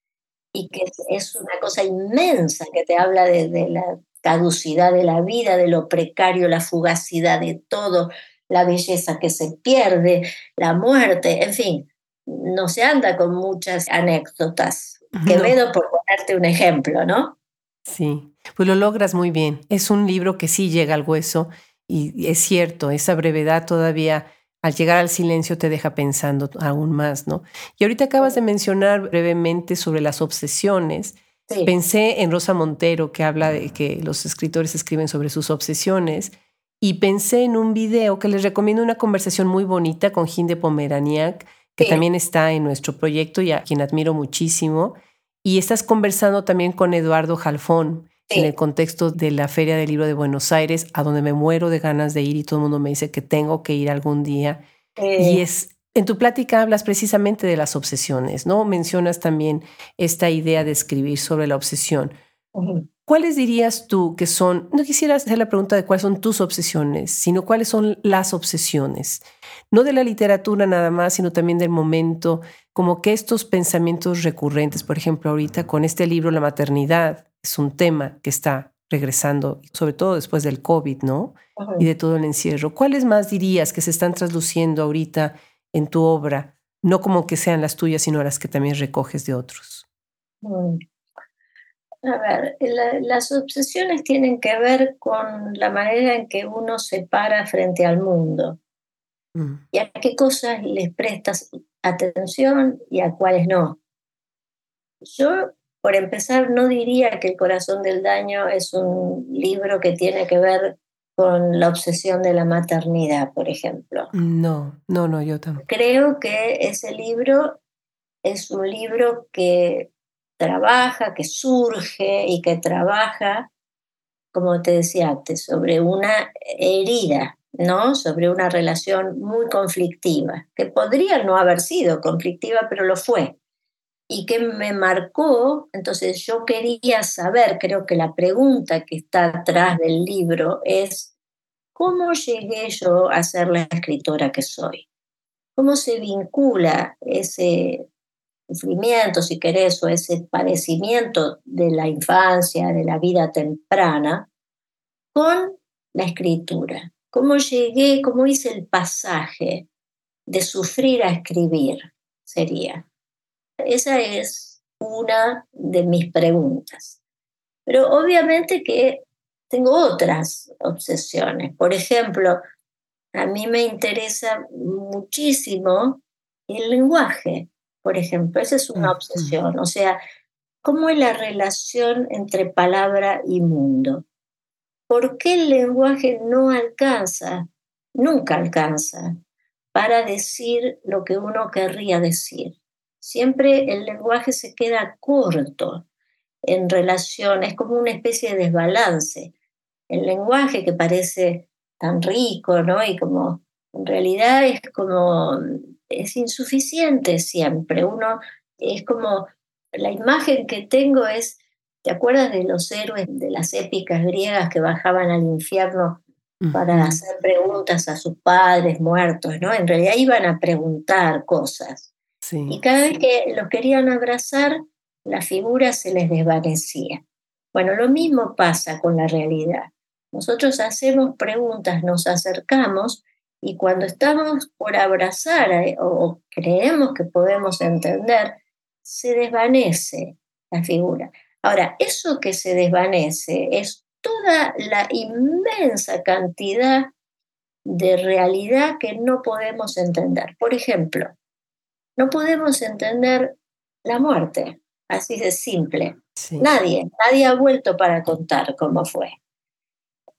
y que es una cosa inmensa que te habla de, de la caducidad de la vida, de lo precario, la fugacidad de todo, la belleza que se pierde, la muerte, en fin, no se anda con muchas anécdotas. Quevedo, por ponerte un ejemplo, ¿no? Sí, pues lo logras muy bien. Es un libro que sí llega al hueso y es cierto, esa brevedad todavía al llegar al silencio te deja pensando aún más, ¿no? Y ahorita acabas de mencionar brevemente sobre las obsesiones. Pensé en Rosa Montero que habla de que los escritores escriben sobre sus obsesiones y pensé en un video que les recomiendo una conversación muy bonita con Ginde Pomeraniak, que también está en nuestro proyecto y a quien admiro muchísimo y estás conversando también con Eduardo Jalfón en el contexto de la Feria del Libro de Buenos Aires, a donde me muero de ganas de ir y todo el mundo me dice que tengo que ir algún día. Y es, en tu plática hablas precisamente de las obsesiones, ¿no? Mencionas también esta idea de escribir sobre la obsesión. ¿Cuáles dirías tú que son, no quisiera hacer la pregunta de cuáles son tus obsesiones, sino cuáles son las obsesiones? No de la literatura nada más, sino también del momento, como que estos pensamientos recurrentes, por ejemplo, ahorita con este libro, La maternidad, es un tema que está regresando, sobre todo después del COVID, ¿no? Y de todo el encierro. ¿Cuáles más dirías que se están trasluciendo ahorita en tu obra? No como que sean las tuyas, sino las que también recoges de otros. A ver, las obsesiones tienen que ver con la manera en que uno se para frente al mundo mm. y a qué cosas les prestas atención y a cuáles no. Yo, por empezar, no diría que El corazón del daño es un libro que tiene que ver con la obsesión de la maternidad, por ejemplo. No, no, no, yo tampoco. Creo que ese libro es un libro que trabaja, que surge y que trabaja, como te decía antes, sobre una herida ¿no? Sobre una relación muy conflictiva, que podría no haber sido conflictiva, pero lo fue. Y que me marcó, entonces yo quería saber, creo que la pregunta que está atrás del libro es, ¿cómo llegué yo a ser la escritora que soy? ¿Cómo se vincula ese sufrimiento, si querés, o ese padecimiento de la infancia, de la vida temprana, con la escritura? ¿Cómo llegué, cómo hice el pasaje de sufrir a escribir? Sería. Esa es una de mis preguntas. Pero obviamente que tengo otras obsesiones. Por ejemplo, a mí me interesa muchísimo el lenguaje, por ejemplo, esa es una obsesión. O sea, ¿cómo es la relación entre palabra y mundo? ¿Por qué el lenguaje no alcanza, nunca alcanza, para decir lo que uno querría decir? Siempre el lenguaje se queda corto en relación, es como una especie de desbalance. El lenguaje que parece tan rico, ¿no? Y como en realidad es como, es insuficiente siempre. Uno es como, la imagen que tengo es, ¿te acuerdas de los héroes de las épicas griegas que bajaban al infierno para hacer preguntas a sus padres muertos, ¿no? En realidad iban a preguntar cosas. Y cada vez que los querían abrazar, la figura se les desvanecía. Bueno, lo mismo pasa con la realidad. Nosotros hacemos preguntas, nos acercamos y cuando estamos por abrazar eh, o creemos que podemos entender, se desvanece la figura. Ahora, eso que se desvanece es toda la inmensa cantidad de realidad que no podemos entender. Por ejemplo, no podemos entender la muerte, así de simple. Nadie, nadie ha vuelto para contar cómo fue.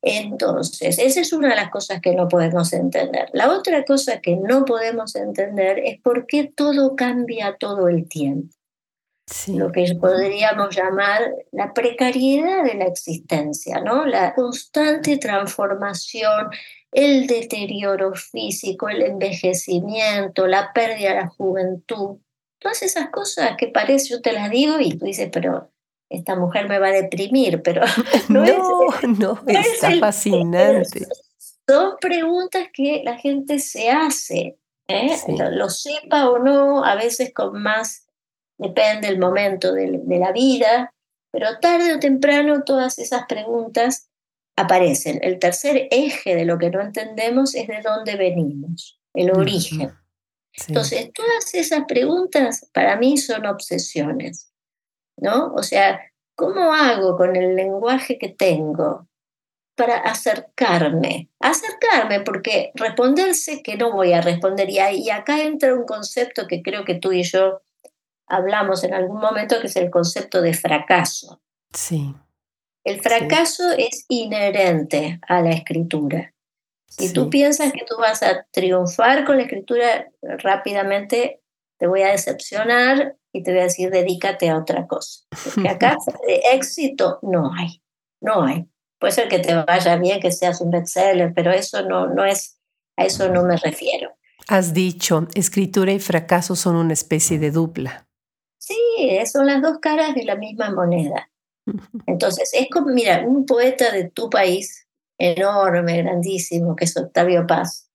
Entonces, esa es una de las cosas que no podemos entender. La otra cosa que no podemos entender es por qué todo cambia todo el tiempo. Lo que podríamos llamar la precariedad de la existencia, ¿no? La constante transformación, el deterioro físico, el envejecimiento, la pérdida de la juventud. Todas esas cosas que parece, yo te las digo y tú dices, pero esta mujer me va a deprimir, pero no, no, está fascinante. Son preguntas que la gente se hace, ¿eh? lo, sepa o no, a veces con más, depende del momento de, la vida, pero tarde o temprano todas esas preguntas aparecen. El tercer eje de lo que no entendemos es de dónde venimos, el origen. Entonces, todas esas preguntas para mí son obsesiones. ¿No? O sea, ¿cómo hago con el lenguaje que tengo para acercarme? Acercarme, porque responderse que no voy a responder. Y, acá entra un concepto que creo que tú y yo hablamos en algún momento, que es el concepto de fracaso. Sí. El fracaso es inherente a la escritura. Si tú piensas que tú vas a triunfar con la escritura rápidamente, te voy a decepcionar y te voy a decir, dedícate a otra cosa. Porque acá de éxito no hay, no hay. Puede ser que te vaya bien, que seas un bestseller, pero eso no, no es, a eso no me refiero. Has dicho, escritura y fracaso son una especie de dupla. Sí, son las dos caras de la misma moneda. Entonces, es como, mira, un poeta de tu país, enorme, grandísimo, que es Octavio Paz,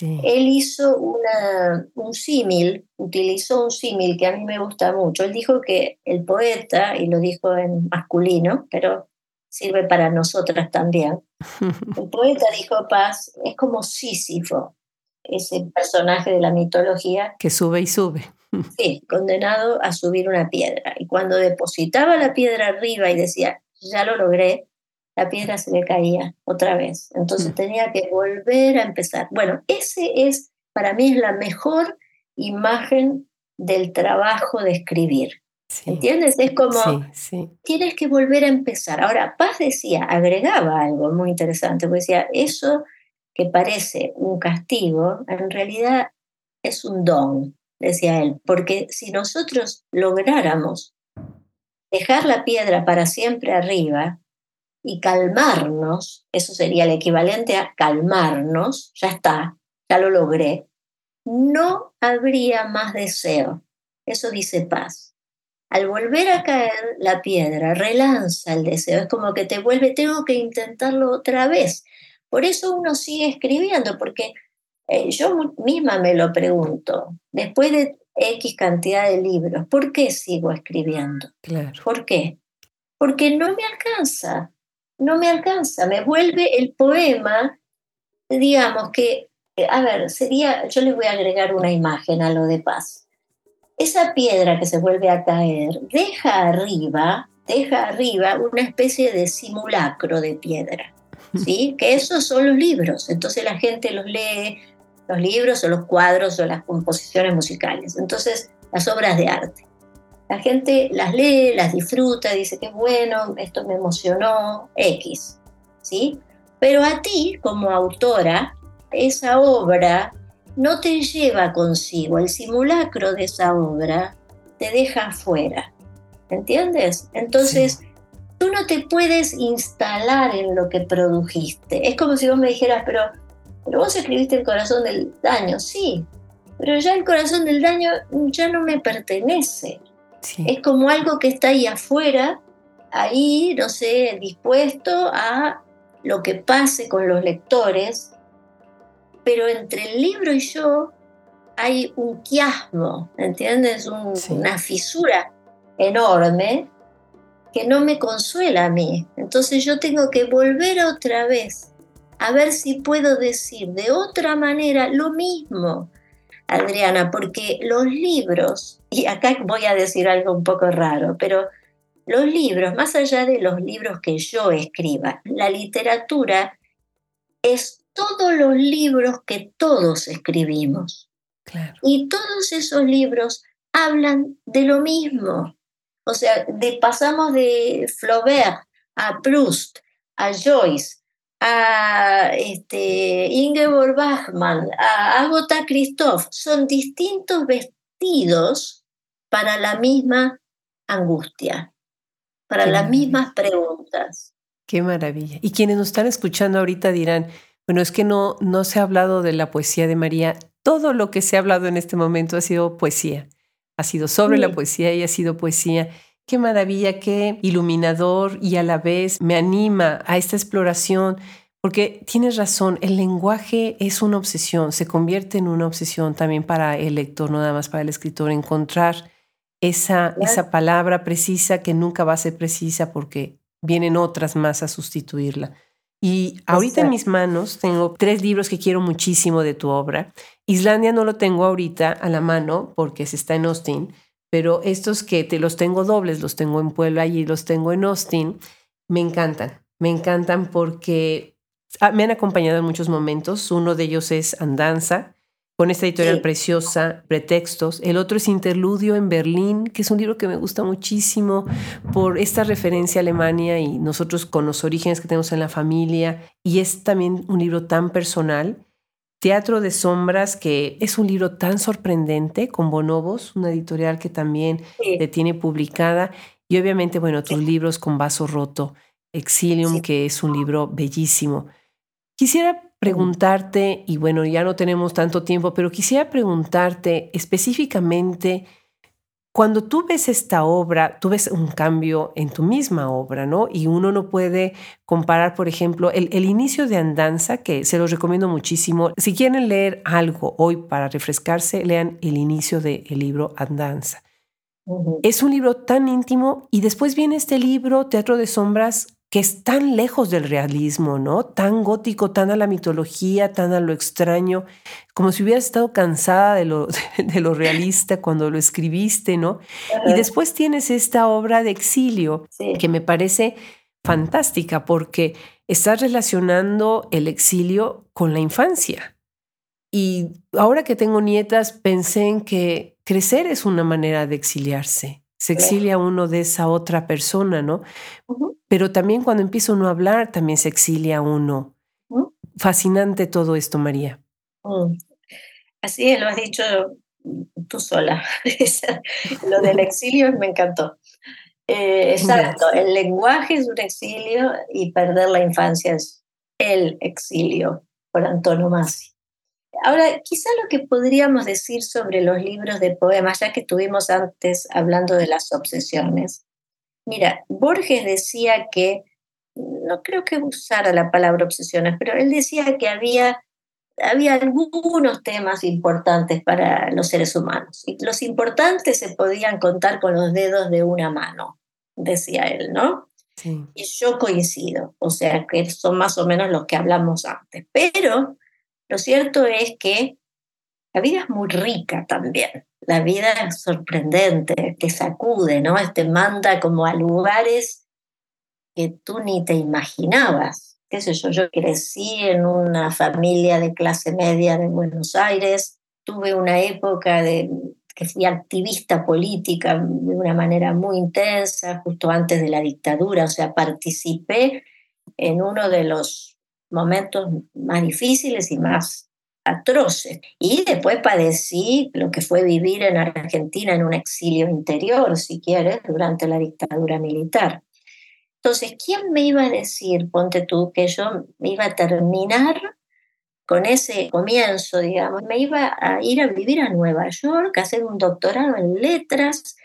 él hizo una, un símil, utilizó un símil que a mí me gusta mucho. Él dijo que el poeta, y lo dijo en masculino, pero sirve para nosotras también, el poeta dijo Paz es como Sísifo, ese personaje de la mitología. Que sube y sube. Sí, condenado a subir una piedra. Y cuando depositaba la piedra arriba y decía, ya lo logré, la piedra se le caía otra vez. Entonces mm. tenía que volver a empezar. Bueno, ese es, para mí, es la mejor imagen del trabajo de escribir. ¿Entiendes? Es como, tienes que volver a empezar. Ahora, Paz decía, agregaba algo muy interesante, porque decía, eso que parece un castigo, en realidad es un don, decía él, porque si nosotros lográramos dejar la piedra para siempre arriba, y calmarnos, eso sería el equivalente a calmarnos, ya está, ya lo logré, no habría más deseo. Eso dice paz. Al volver a caer la piedra, relanza el deseo, es como que te vuelve, tengo que intentarlo otra vez. Por eso uno sigue escribiendo, porque eh, yo misma me lo pregunto, después de X cantidad de libros, ¿por qué sigo escribiendo? Claro. ¿Por qué? Porque no me alcanza no me alcanza, me vuelve el poema, digamos que, a ver, sería, yo le voy a agregar una imagen a lo de paz. Esa piedra que se vuelve a caer deja arriba deja arriba una especie de simulacro de piedra, ¿sí? Que esos son los libros. Entonces la gente los lee, los libros o los cuadros o las composiciones musicales. Entonces, las obras de arte. La gente las lee, las disfruta, dice que bueno, esto me emocionó, X, ¿sí? Pero a ti, como autora, esa obra no te lleva consigo, el simulacro de esa obra te deja afuera, ¿entiendes? Entonces, tú no te puedes instalar en lo que produjiste. Es como si vos me dijeras, pero, pero vos escribiste el corazón del daño, sí, pero ya el corazón del daño ya no me pertenece. Es como algo que está ahí afuera, ahí, no sé, dispuesto a lo que pase con los lectores, pero entre el libro y yo hay un quiasmo, ¿entiendes? Una fisura enorme que no me consuela a mí. Entonces yo tengo que volver otra vez a ver si puedo decir de otra manera lo mismo, Adriana, porque los libros, y acá voy a decir algo un poco raro, pero los libros, más allá de los libros que yo escriba, la literatura es todos los libros que todos escribimos. Y todos esos libros hablan de lo mismo. O sea, de, pasamos de Flaubert a Proust, a Joyce, a este, Ingeborg Bachmann, a Agota Christoph. Son distintos vestidos para la misma angustia para las mismas preguntas. Qué maravilla. Y quienes nos están escuchando ahorita dirán, bueno, es que no, no se ha hablado de la poesía de María. Todo lo que se ha hablado en este momento ha sido poesía. Ha sido sobre la poesía y ha sido poesía. Qué maravilla, qué iluminador y a la vez me anima a esta exploración, porque tienes razón, el lenguaje es una obsesión, se convierte en una obsesión también para el lector, no nada más para el escritor, encontrar esa, esa palabra precisa que nunca va a ser precisa porque vienen otras más a sustituirla. Y ahorita en mis manos tengo tres libros que quiero muchísimo de tu obra. Islandia no lo tengo ahorita a la mano porque se está en Austin, pero estos que te los tengo dobles, los tengo en Puebla y los tengo en Austin, me encantan. Me encantan porque me han acompañado en muchos momentos. Uno de ellos es Andanza, con esta editorial preciosa, Pretextos. El otro es Interludio en Berlín, que es un libro que me gusta muchísimo por esta referencia a Alemania y nosotros con los orígenes que tenemos en la familia. Y es también un libro tan personal. Teatro de Sombras, que es un libro tan sorprendente, con Bonobos, una editorial que también te tiene publicada. Y obviamente, bueno, tus libros con Vaso Roto, Exilium, que es un libro bellísimo. Quisiera preguntarte, y bueno, ya no tenemos tanto tiempo, pero quisiera preguntarte específicamente, cuando tú ves esta obra, tú ves un cambio en tu misma obra, ¿no? Y uno no puede comparar, por ejemplo, el, inicio de Andanza, que se los recomiendo muchísimo. Si quieren leer algo hoy para refrescarse, lean el inicio del libro Andanza. Es un libro tan íntimo y después viene este libro, Teatro de Sombras, que es tan lejos del realismo, ¿no? Tan gótico, tan a la mitología, tan a lo extraño, como si hubieras estado cansada de lo, de lo realista cuando lo escribiste, ¿no? Y después tienes esta obra de exilio que me parece fantástica porque estás relacionando el exilio con la infancia. Y ahora que tengo nietas, pensé en que crecer es una manera de exiliarse. Se exilia uno de esa otra persona, ¿no? Pero también cuando empieza uno a hablar, también se exilia uno. Fascinante todo esto, María. Mm. Así lo has dicho tú sola. lo del exilio me encantó. Eh, exacto, el lenguaje es un exilio y perder la infancia es el exilio por antonomasia. Ahora, quizá lo que podríamos decir sobre los libros de poemas, ya que estuvimos antes hablando de las obsesiones, Mira, Borges decía que, no creo que usara la palabra obsesiones, pero él decía que había, había algunos temas importantes para los seres humanos. Y los importantes se podían contar con los dedos de una mano, decía él, ¿no? Y yo coincido, o sea, que son más o menos los que hablamos antes. Pero lo cierto es que la vida es muy rica también. La vida es sorprendente, te sacude, ¿no? Te manda como a lugares que tú ni te imaginabas. Qué yo, yo crecí en una familia de clase media de Buenos Aires, tuve una época de que fui activista política de una manera muy intensa, justo antes de la dictadura, o sea, participé en uno de los momentos más difíciles y más atroces. Y después padecí lo que fue vivir en Argentina en un exilio interior, si quieres, durante la dictadura militar. Entonces, ¿quién me iba a decir, ponte tú, que yo me iba a terminar con ese comienzo, digamos, me iba a ir a vivir a Nueva York, a hacer un doctorado en letras.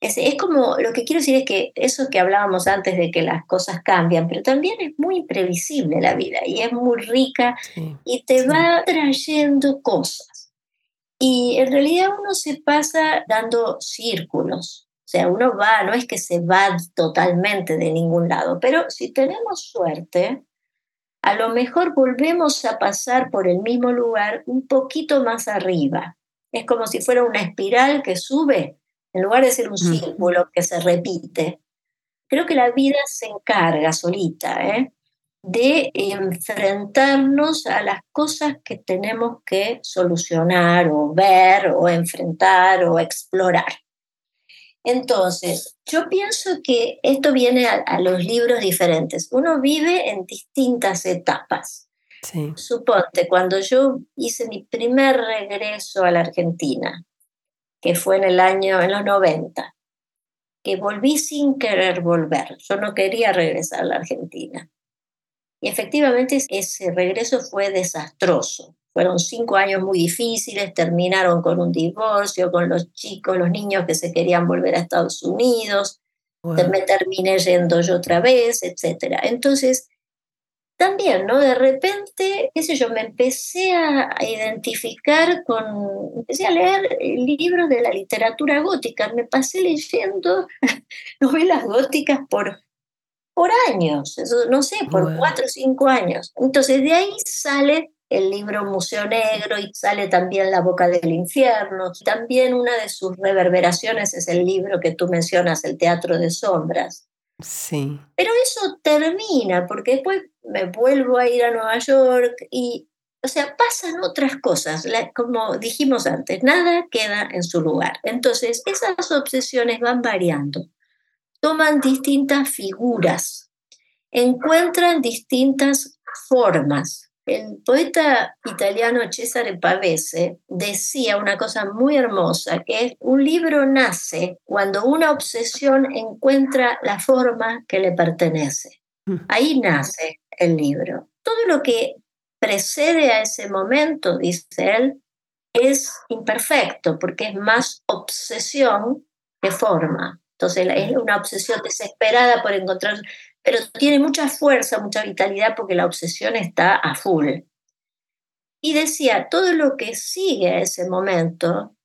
Es, como, lo que quiero decir es que eso que hablábamos antes de que las cosas cambian, pero también es muy imprevisible la vida y es muy rica y te va trayendo cosas. Y en realidad uno se pasa dando círculos. O sea, uno va, no es que se va totalmente de ningún lado, pero si tenemos suerte, a lo mejor volvemos a pasar por el mismo lugar un poquito más arriba. Es como si fuera una espiral que sube, en lugar de ser un círculo que se repite. Creo que la vida se encarga solita ¿eh? de enfrentarnos a las cosas que tenemos que solucionar o ver o enfrentar o explorar. Entonces, yo pienso que esto viene a, los libros diferentes. Uno vive en distintas etapas. Suponte, cuando yo hice mi primer regreso a la Argentina, que fue en el año, en los 90, que volví sin querer volver. Yo no quería regresar a la Argentina. Y efectivamente ese regreso fue desastroso. Fueron cinco años muy difíciles, terminaron con un divorcio, con los chicos, los niños que se querían volver a Estados Unidos, me terminé yendo yo otra vez, etc. Entonces, también, ¿no? De repente, qué sé yo, me empecé a identificar con, empecé a leer libros de la literatura gótica, me pasé leyendo novelas góticas por, por años, no sé, por cuatro o cinco años. Entonces, de ahí sale el libro Museo Negro y sale también La Boca del Infierno. También una de sus reverberaciones es el libro que tú mencionas, El Teatro de Sombras. Sí. Pero eso termina porque después me vuelvo a ir a Nueva York y, o sea, pasan otras cosas. como dijimos antes, nada queda en su lugar. Entonces, esas obsesiones van variando, toman distintas figuras, encuentran distintas formas el poeta italiano Cesare Pavese decía una cosa muy hermosa, que es un libro nace cuando una obsesión encuentra la forma que le pertenece. Mm. Ahí nace el libro. Todo lo que precede a ese momento, dice él, es imperfecto porque es más obsesión que forma. Entonces es una obsesión desesperada por encontrar pero tiene mucha fuerza, mucha vitalidad porque la obsesión está a full. Y decía, todo lo que sigue a ese momento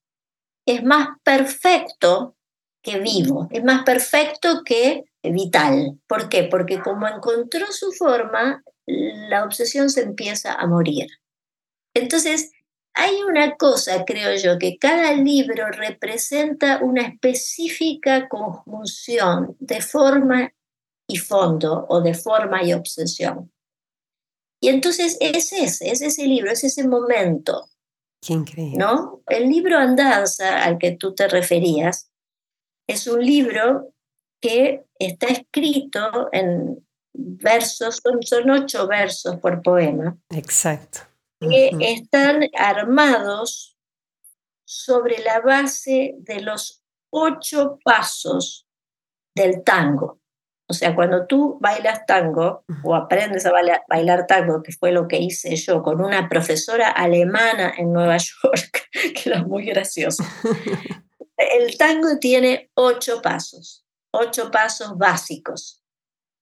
es más perfecto que vivo, es más perfecto que vital. ¿Por qué? Porque como encontró su forma, la obsesión se empieza a morir. Entonces, hay una cosa, creo yo, que cada libro representa una específica conjunción de forma y fondo o de forma y obsesión. Y entonces es ese, es ese libro, es ese momento. Qué increíble. ¿no? El libro Andanza al que tú te referías es un libro que está escrito en versos, son, ocho versos por poema. Exacto. Que están armados sobre la base de los ocho pasos del tango. O sea, cuando tú bailas tango o aprendes a bailar, tango, que fue lo que hice yo con una profesora alemana en Nueva York, que era muy gracioso. El tango tiene ocho pasos, ocho pasos básicos,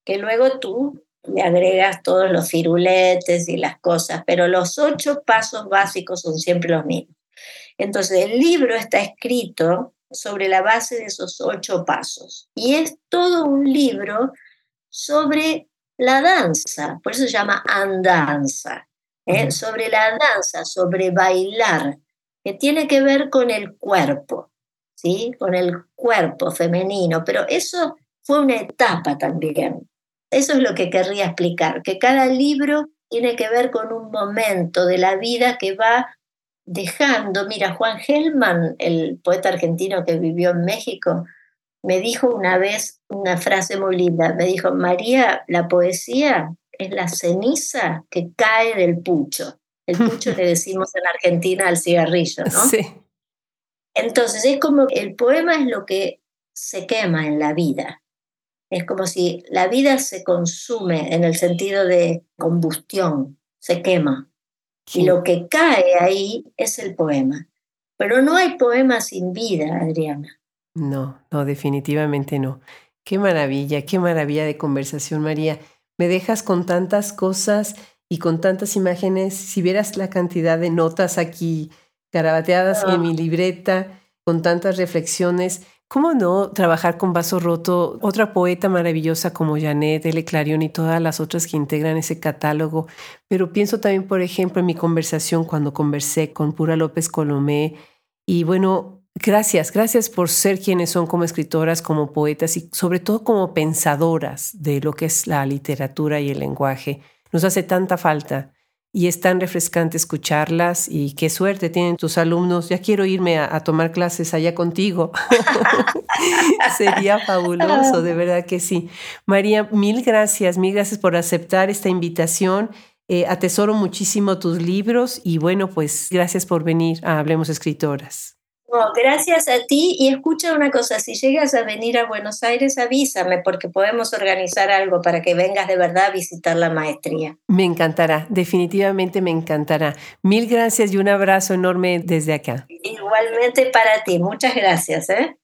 que luego tú le agregas todos los firuletes y las cosas, pero los ocho pasos básicos son siempre los mismos. Entonces, el libro está escrito sobre la base de esos ocho pasos. Y es todo un libro sobre la danza, por eso se llama andanza, ¿eh? sobre la danza, sobre bailar, que tiene que ver con el cuerpo, ¿sí? Con el cuerpo femenino, pero eso fue una etapa también. Eso es lo que querría explicar, que cada libro tiene que ver con un momento de la vida que va dejando. Mira, Juan Gelman, el poeta argentino que vivió en México, me dijo una vez una frase muy linda. Me dijo, María, la poesía es la ceniza que cae del pucho. El pucho le decimos en Argentina al cigarrillo, ¿no? Sí. Entonces es como el poema es lo que se quema en la vida. Es como si la vida se consume en el sentido de combustión, se quema. Y lo que cae ahí es el poema. Pero no hay poema sin vida, Adriana. No, no, definitivamente no. Qué maravilla, qué maravilla de conversación, María. Me dejas con tantas cosas y con tantas imágenes. Si vieras la cantidad de notas aquí carabateadas en ah. mi libreta, con tantas reflexiones, ¿Cómo no trabajar con Vaso Roto, otra poeta maravillosa como Janet, L. Clarion y todas las otras que integran ese catálogo? Pero pienso también, por ejemplo, en mi conversación cuando conversé con Pura López Colomé. Y bueno, gracias, gracias por ser quienes son como escritoras, como poetas y sobre todo como pensadoras de lo que es la literatura y el lenguaje. Nos hace tanta falta y es tan refrescante escucharlas y qué suerte tienen tus alumnos. Ya quiero irme a, tomar clases allá contigo. Sería fabuloso, de verdad que sí. María, mil gracias, mil gracias por aceptar esta invitación. Eh, atesoro muchísimo tus libros y bueno, pues gracias por venir a Hablemos Escritoras gracias a ti y escucha una cosa, si llegas a venir a Buenos Aires avísame porque podemos organizar algo para que vengas de verdad a visitar la maestría. Me encantará, definitivamente me encantará. Mil gracias y un abrazo enorme desde acá. Igualmente para ti, muchas gracias. ¿eh?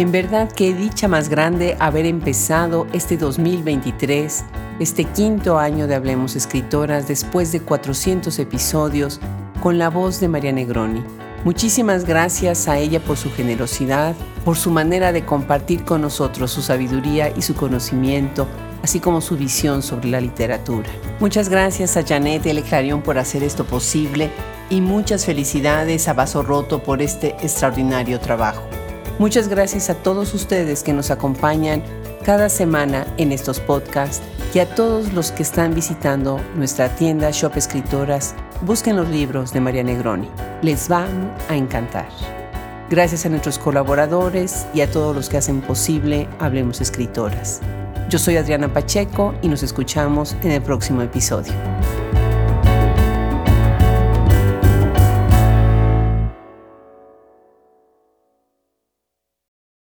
En verdad qué dicha más grande haber empezado este 2023, este quinto año de Hablemos Escritoras después de 400 episodios con la voz de María Negroni. Muchísimas gracias a ella por su generosidad, por su manera de compartir con nosotros su sabiduría y su conocimiento, así como su visión sobre la literatura. Muchas gracias a Janet L. Clarion por hacer esto posible y muchas felicidades a Vaso Roto por este extraordinario trabajo. Muchas gracias a todos ustedes que nos acompañan cada semana en estos podcasts y a todos los que están visitando nuestra tienda Shop Escritoras. Busquen los libros de María Negroni. Les van a encantar. Gracias a nuestros colaboradores y a todos los que hacen posible Hablemos Escritoras. Yo soy Adriana Pacheco y nos escuchamos en el próximo episodio.